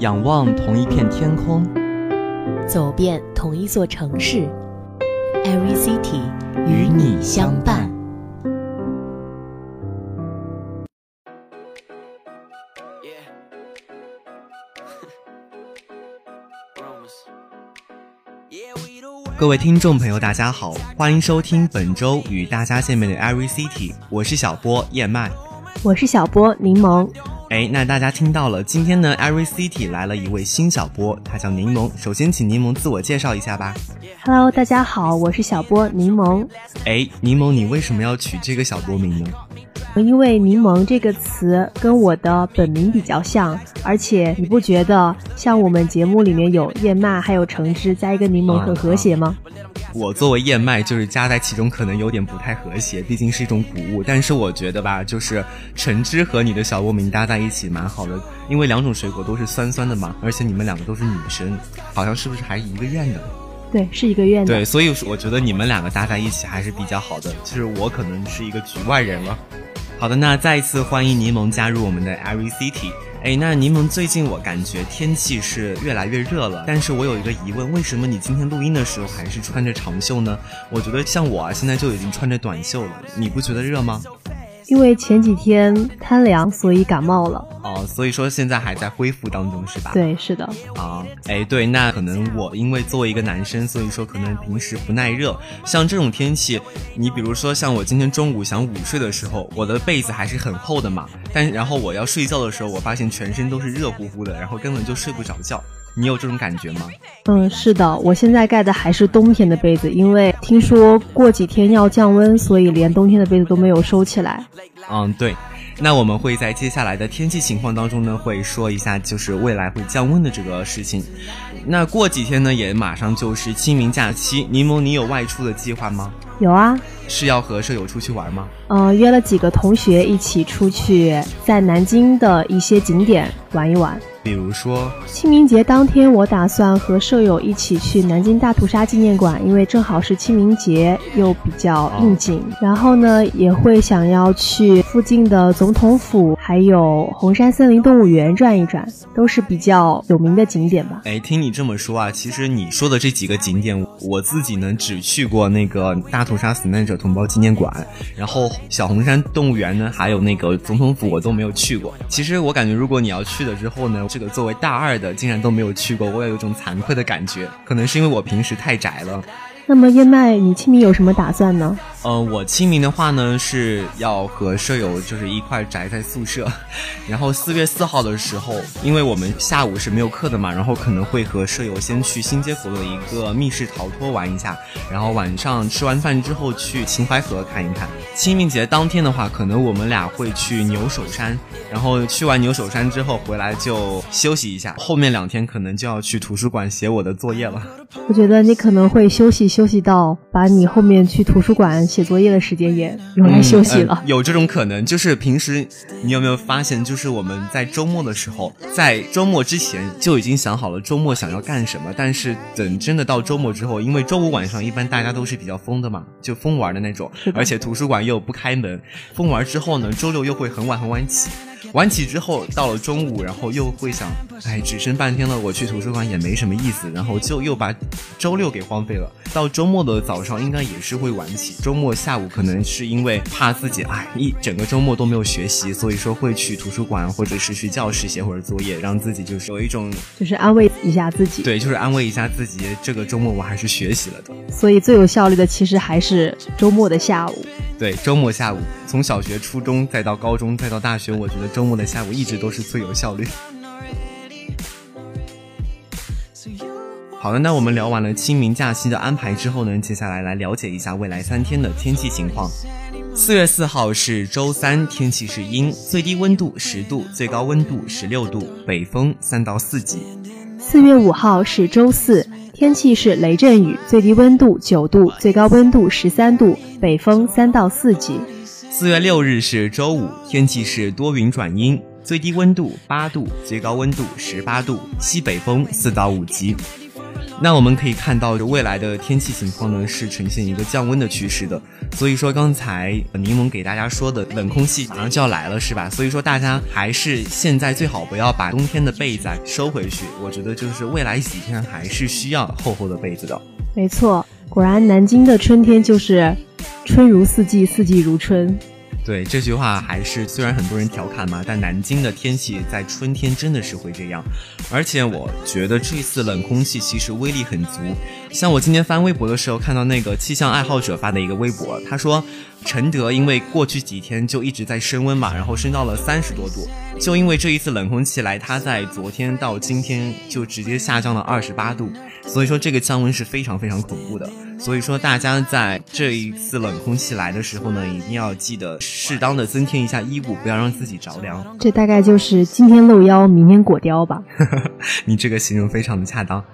仰望同一片天空，走遍同一座城市，Every City 与你相伴。各位听众朋友，大家好，欢迎收听本周与大家见面的 Every City，我是小波燕麦，我是小波柠檬。哎，那大家听到了，今天呢，Every City 来了一位新小波，他叫柠檬。首先，请柠檬自我介绍一下吧。Hello，大家好，我是小波柠檬。哎，柠檬，你为什么要取这个小波名呢？因为柠檬这个词跟我的本名比较像，而且你不觉得像我们节目里面有燕麦还有橙汁加一个柠檬很和谐吗？我作为燕麦，就是加在其中可能有点不太和谐，毕竟是一种谷物。但是我觉得吧，就是橙汁和你的小波名搭在一起蛮好的，因为两种水果都是酸酸的嘛，而且你们两个都是女生，好像是不是还一个院的？对，是一个院的。对，所以我觉得你们两个搭在一起还是比较好的。其实我可能是一个局外人了。好的，那再一次欢迎柠檬加入我们的 Every City。哎，那柠檬最近我感觉天气是越来越热了，但是我有一个疑问，为什么你今天录音的时候还是穿着长袖呢？我觉得像我啊，现在就已经穿着短袖了，你不觉得热吗？因为前几天贪凉，所以感冒了。哦，所以说现在还在恢复当中，是吧？对，是的。啊，哎，对，那可能我因为作为一个男生，所以说可能平时不耐热。像这种天气，你比如说像我今天中午想午睡的时候，我的被子还是很厚的嘛，但然后我要睡觉的时候，我发现全身都是热乎乎的，然后根本就睡不着觉。你有这种感觉吗？嗯，是的，我现在盖的还是冬天的被子，因为听说过几天要降温，所以连冬天的被子都没有收起来。嗯，对。那我们会在接下来的天气情况当中呢，会说一下就是未来会降温的这个事情。那过几天呢，也马上就是清明假期，柠檬，你有外出的计划吗？有啊。是要和舍友出去玩吗？嗯，约了几个同学一起出去，在南京的一些景点玩一玩。比如说清明节当天，我打算和舍友一起去南京大屠杀纪念馆，因为正好是清明节，又比较应景。然后呢，也会想要去附近的总统府，还有红山森林动物园转一转，都是比较有名的景点吧。哎，听你这么说啊，其实你说的这几个景点，我自己呢只去过那个大屠杀死难者同胞纪念馆，然后小红山动物园呢，还有那个总统府，我都没有去过。其实我感觉，如果你要去了之后呢，这个作为大二的，竟然都没有去过，我也有种惭愧的感觉。可能是因为我平时太宅了。那么燕麦，你清明有什么打算呢？呃，我清明的话呢，是要和舍友就是一块宅在宿舍，然后四月四号的时候，因为我们下午是没有课的嘛，然后可能会和舍友先去新街口的一个密室逃脱玩一下，然后晚上吃完饭之后去秦淮河看一看。清明节当天的话，可能我们俩会去牛首山，然后去完牛首山之后回来就休息一下，后面两天可能就要去图书馆写我的作业了。我觉得你可能会休息休息到把你后面去图书馆。写作业的时间也用来休息了，有这种可能。就是平时你有没有发现，就是我们在周末的时候，在周末之前就已经想好了周末想要干什么，但是等真的到周末之后，因为周五晚上一般大家都是比较疯的嘛，就疯玩的那种，而且图书馆又不开门，疯玩之后呢，周六又会很晚很晚起。晚起之后，到了中午，然后又会想，哎，只剩半天了，我去图书馆也没什么意思，然后就又把周六给荒废了。到周末的早上，应该也是会晚起。周末下午可能是因为怕自己，哎，一整个周末都没有学习，所以说会去图书馆或者是去教室写会儿作业，让自己就是有一种，就是安慰一下自己。对，就是安慰一下自己，这个周末我还是学习了的。所以最有效率的其实还是周末的下午。对，周末下午，从小学、初中再到高中，再到大学，我觉得周末的下午一直都是最有效率。好的，那我们聊完了清明假期的安排之后呢，接下来来了解一下未来三天的天气情况。四月四号是周三，天气是阴，最低温度十度，最高温度十六度，北风三到四级。四月五号是周四。天气是雷阵雨，最低温度九度，最高温度十三度，北风三到四级。四月六日是周五，天气是多云转阴，最低温度八度，最高温度十八度，西北风四到五级。那我们可以看到，就未来的天气情况呢是呈现一个降温的趋势的。所以说，刚才柠檬给大家说的冷空气马上就要来了，是吧？所以说，大家还是现在最好不要把冬天的被子收回去。我觉得就是未来几天还是需要厚厚的被子的。没错，果然南京的春天就是春如四季，四季如春。对这句话还是虽然很多人调侃嘛，但南京的天气在春天真的是会这样。而且我觉得这次冷空气其实威力很足。像我今天翻微博的时候，看到那个气象爱好者发的一个微博，他说，承德因为过去几天就一直在升温嘛，然后升到了三十多度，就因为这一次冷空气来，它在昨天到今天就直接下降了二十八度。所以说这个降温是非常非常恐怖的。所以说大家在这一次冷空气来的时候呢，一定要记得适当的增添一下衣物，不要让自己着凉。这大概就是今天露腰，明天裹貂吧。你这个形容非常的恰当。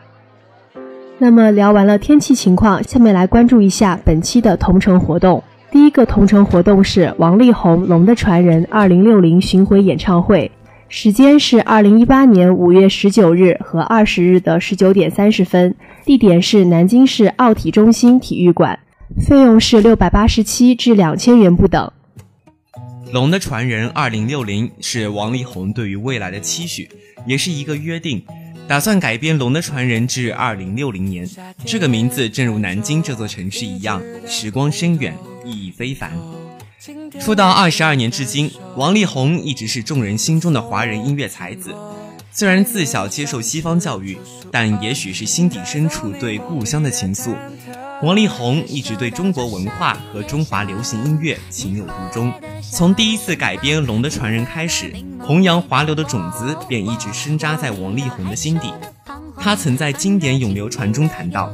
那么聊完了天气情况，下面来关注一下本期的同城活动。第一个同城活动是王力宏《龙的传人》二零六零巡回演唱会。时间是二零一八年五月十九日和二十日的十九点三十分，地点是南京市奥体中心体育馆，费用是六百八十七至两千元不等。《龙的传人》二零六零是王力宏对于未来的期许，也是一个约定，打算改编《龙的传人》至二零六零年。这个名字正如南京这座城市一样，时光深远，意义非凡。出道二十二年至今，王力宏一直是众人心中的华人音乐才子。虽然自小接受西方教育，但也许是心底深处对故乡的情愫，王力宏一直对中国文化和中华流行音乐情有独钟。从第一次改编《龙的传人》开始，弘扬华流的种子便一直深扎在王力宏的心底。他曾在《经典永流传》中谈到，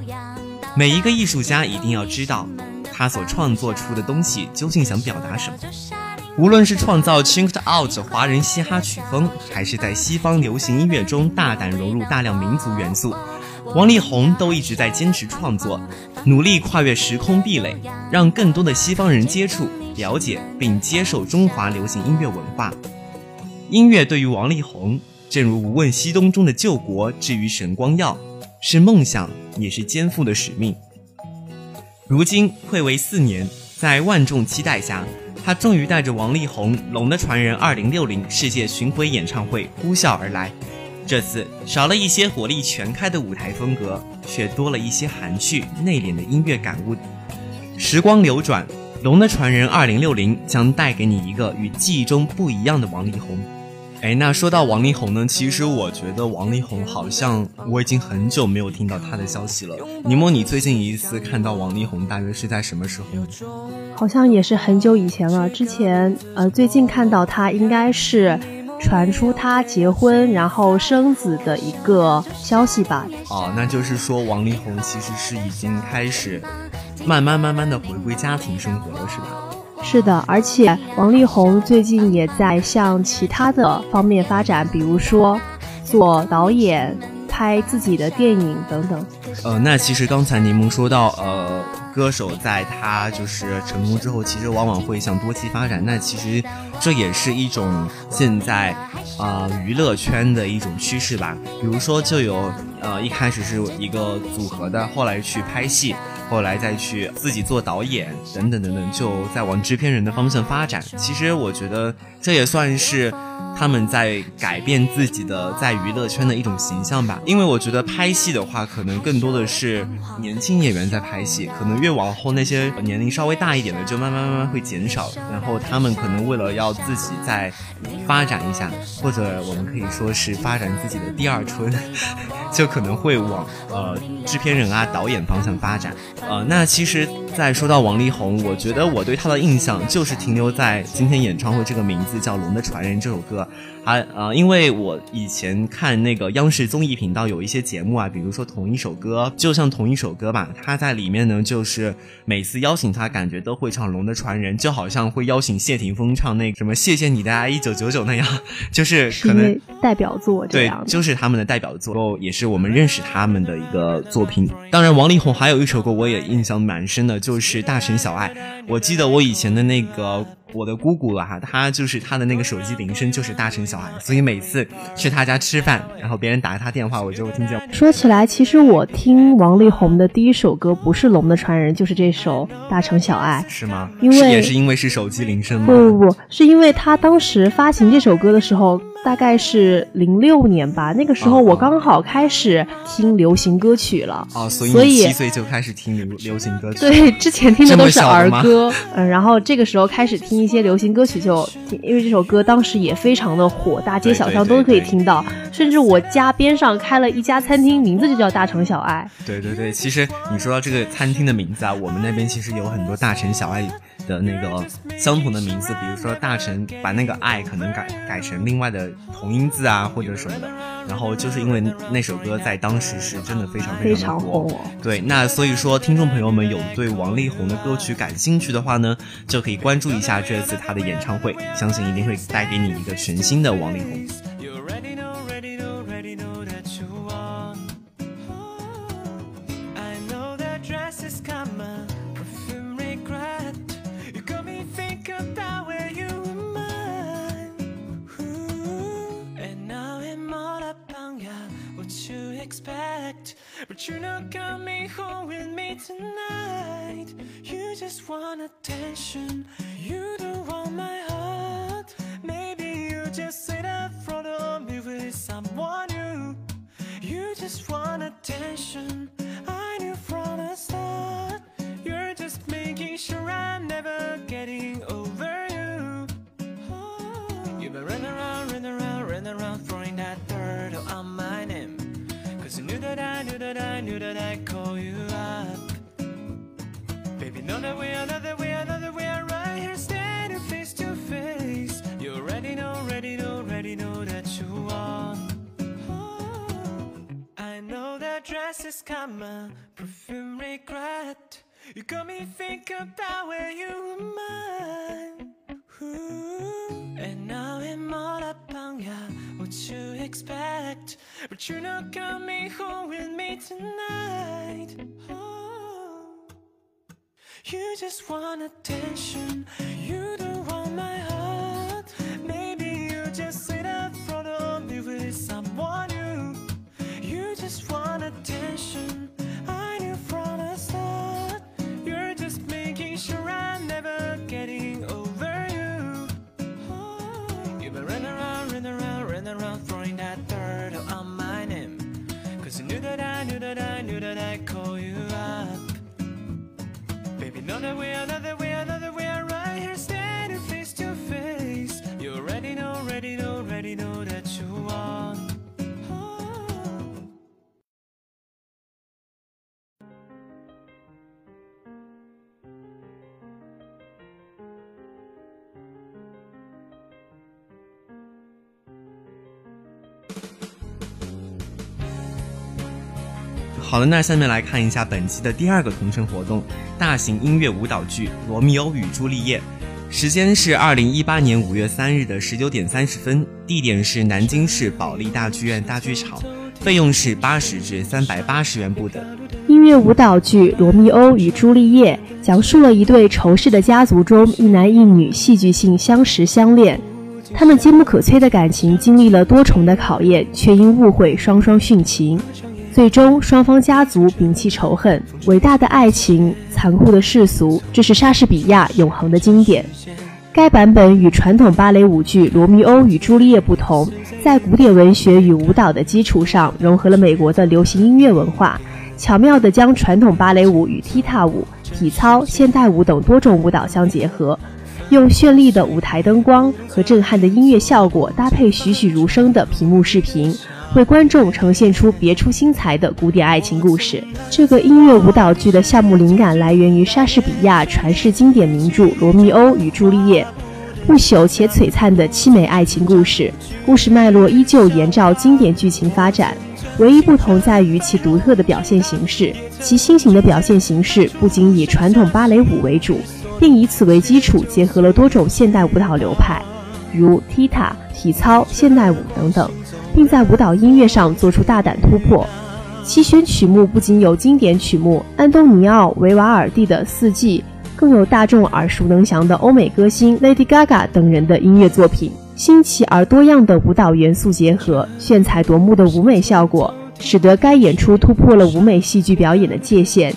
每一个艺术家一定要知道。他所创作出的东西究竟想表达什么？无论是创造 chinked out 华人嘻哈曲风，还是在西方流行音乐中大胆融入大量民族元素，王力宏都一直在坚持创作，努力跨越时空壁垒，让更多的西方人接触、了解并接受中华流行音乐文化。音乐对于王力宏，正如《无问西东》中的救国至于神光耀，是梦想，也是肩负的使命。如今暌违四年，在万众期待下，他终于带着王力宏《龙的传人》二零六零世界巡回演唱会呼啸而来。这次少了一些火力全开的舞台风格，却多了一些含蓄内敛的音乐感悟。时光流转，《龙的传人》二零六零将带给你一个与记忆中不一样的王力宏。哎，那说到王力宏呢，其实我觉得王力宏好像我已经很久没有听到他的消息了。柠檬，你最近一次看到王力宏大约是在什么时候？好像也是很久以前了。之前呃，最近看到他应该是传出他结婚然后生子的一个消息吧。哦，那就是说王力宏其实是已经开始慢慢慢慢的回归家庭生活了，是吧？是的，而且王力宏最近也在向其他的方面发展，比如说做导演、拍自己的电影等等。呃，那其实刚才柠檬说到，呃，歌手在他就是成功之后，其实往往会向多栖发展。那其实这也是一种现在啊娱乐圈的一种趋势吧。比如说，就有呃一开始是一个组合的，后来去拍戏。后来再去自己做导演等等等等，就在往制片人的方向发展。其实我觉得这也算是他们在改变自己的在娱乐圈的一种形象吧。因为我觉得拍戏的话，可能更多的是年轻演员在拍戏，可能越往后那些年龄稍微大一点的就慢慢慢慢会减少。然后他们可能为了要自己再发展一下，或者我们可以说是发展自己的第二春，就可能会往呃制片人啊导演方向发展。呃，那其实再说到王力宏，我觉得我对他的印象就是停留在今天演唱会这个名字叫《龙的传人》这首歌。还呃，因为我以前看那个央视综艺频道有一些节目啊，比如说同一首歌，就像同一首歌吧，他在里面呢，就是每次邀请他，感觉都会唱《龙的传人》，就好像会邀请谢霆锋唱那什么《谢谢你的爱一九九九》那样，就是可能代表作对，就是他们的代表作，也是我们认识他们的一个作品。当然，王力宏还有一首歌我也印象蛮深的，就是《大神小爱》。我记得我以前的那个。我的姑姑啊，她就是她的那个手机铃声就是大城小爱，所以每次去她家吃饭，然后别人打她电话，我就听见。说起来，其实我听王力宏的第一首歌不是《龙的传人》，就是这首《大城小爱》，是吗？因为也是因为是手机铃声吗？不不不，是因为他当时发行这首歌的时候。大概是零六年吧，那个时候我刚好开始听流行歌曲了。哦，所以七岁就开始听流流行歌曲。对，之前听的都是儿歌。嗯，然后这个时候开始听一些流行歌曲，就因为这首歌当时也非常的火，大街小巷都可以听到，甚至我家边上开了一家餐厅，名字就叫大城小爱。对对对，其实你说到这个餐厅的名字啊，我们那边其实有很多大城小爱。的那个相同的名字，比如说大臣把那个爱可能改改成另外的同音字啊，或者什么的。然后就是因为那首歌在当时是真的非常非常的火。对，那所以说听众朋友们有对王力宏的歌曲感兴趣的话呢，就可以关注一下这次他的演唱会，相信一定会带给你一个全新的王力宏。You're not coming home with me tonight. You just want attention. You don't want my heart. Maybe you just sit in front of me with someone new. You just want attention That we are, know that we are right here standing face to face. You already know, already know, already know that you want oh, I know that dress is karma, perfume regret. You got me thinking about where you were mine. And now I'm all up on ya, what you expect. But you're not coming home with me tonight. Oh, You just want attention 好了，那下面来看一下本期的第二个同城活动——大型音乐舞蹈剧《罗密欧与朱丽叶》。时间是二零一八年五月三日的十九点三十分，地点是南京市保利大剧院大剧场，费用是八十至三百八十元不等。音乐舞蹈剧《罗密欧与朱丽叶》讲述了一对仇视的家族中一男一女戏剧性相识相恋，他们坚不可摧的感情经历了多重的考验，却因误会双双殉情。最终，双方家族摒弃仇恨，伟大的爱情，残酷的世俗，这是莎士比亚永恒的经典。该版本与传统芭蕾舞剧《罗密欧与朱丽叶》不同，在古典文学与舞蹈的基础上，融合了美国的流行音乐文化，巧妙地将传统芭蕾舞与踢踏舞、体操、现代舞等多种舞蹈相结合，用绚丽的舞台灯光和震撼的音乐效果搭配栩栩如生的屏幕视频。为观众呈现出别出心裁的古典爱情故事。这个音乐舞蹈剧的项目灵感来源于莎士比亚传世经典名著《罗密欧与朱丽叶》，不朽且璀璨的凄美爱情故事。故事脉络依旧沿照经典剧情发展，唯一不同在于其独特的表现形式。其新型的表现形式不仅以传统芭蕾舞为主，并以此为基础结合了多种现代舞蹈流派，如踢踏、体操、现代舞等等。并在舞蹈音乐上做出大胆突破，其选曲目不仅有经典曲目安东尼奥·维瓦尔蒂的《四季》，更有大众耳熟能详的欧美歌星 Lady Gaga 等人的音乐作品。新奇而多样的舞蹈元素结合，炫彩夺目的舞美效果，使得该演出突破了舞美戏剧表演的界限。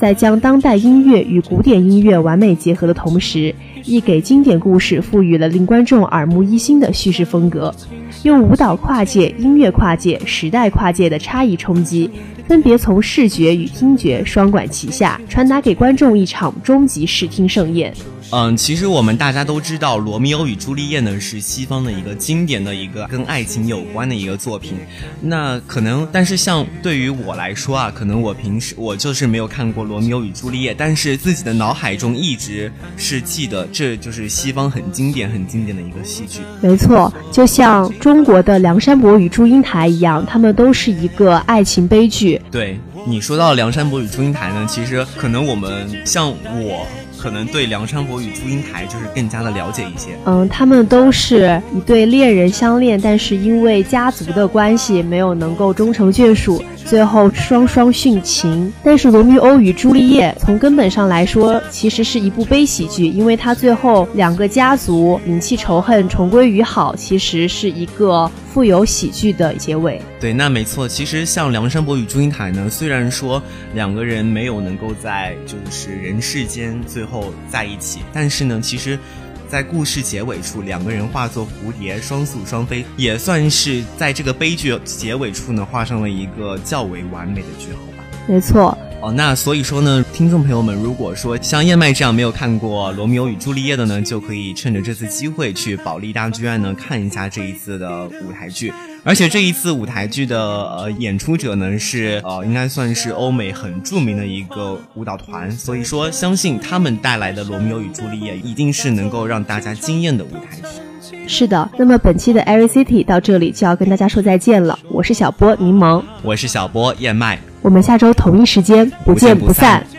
在将当代音乐与古典音乐完美结合的同时，亦给经典故事赋予了令观众耳目一新的叙事风格，用舞蹈跨界、音乐跨界、时代跨界的差异冲击，分别从视觉与听觉双管齐下，传达给观众一场终极视听盛宴。嗯，其实我们大家都知道，《罗密欧与朱丽叶》呢是西方的一个经典的一个跟爱情有关的一个作品。那可能，但是像对于我来说啊，可能我平时我就是没有看过《罗密欧与朱丽叶》，但是自己的脑海中一直是记得，这就是西方很经典、很经典的一个戏剧。没错，就像中国的《梁山伯与祝英台》一样，他们都是一个爱情悲剧。对你说到《梁山伯与祝英台》呢，其实可能我们像我。可能对梁山伯与祝英台就是更加的了解一些。嗯，他们都是一对恋人相恋，但是因为家族的关系没有能够终成眷属，最后双双殉情。但是《罗密欧与朱丽叶》从根本上来说，其实是一部悲喜剧，因为它最后两个家族摒弃仇恨，重归于好，其实是一个富有喜剧的结尾。对，那没错。其实像梁山伯与祝英台呢，虽然说两个人没有能够在就是人世间最后在一起，但是呢，其实，在故事结尾处，两个人化作蝴蝶，双宿双飞，也算是在这个悲剧结尾处呢，画上了一个较为完美的句号吧。没错。哦，那所以说呢，听众朋友们，如果说像燕麦这样没有看过《罗密欧与朱丽叶》的呢，就可以趁着这次机会去保利大剧院呢看一下这一次的舞台剧。而且这一次舞台剧的呃演出者呢是呃应该算是欧美很著名的一个舞蹈团，所以说相信他们带来的《罗密欧与朱丽叶》一定是能够让大家惊艳的舞台剧。是的，那么本期的 Every City 到这里就要跟大家说再见了。我是小波柠檬，我是小波燕麦。我们下周同一时间不见不散。我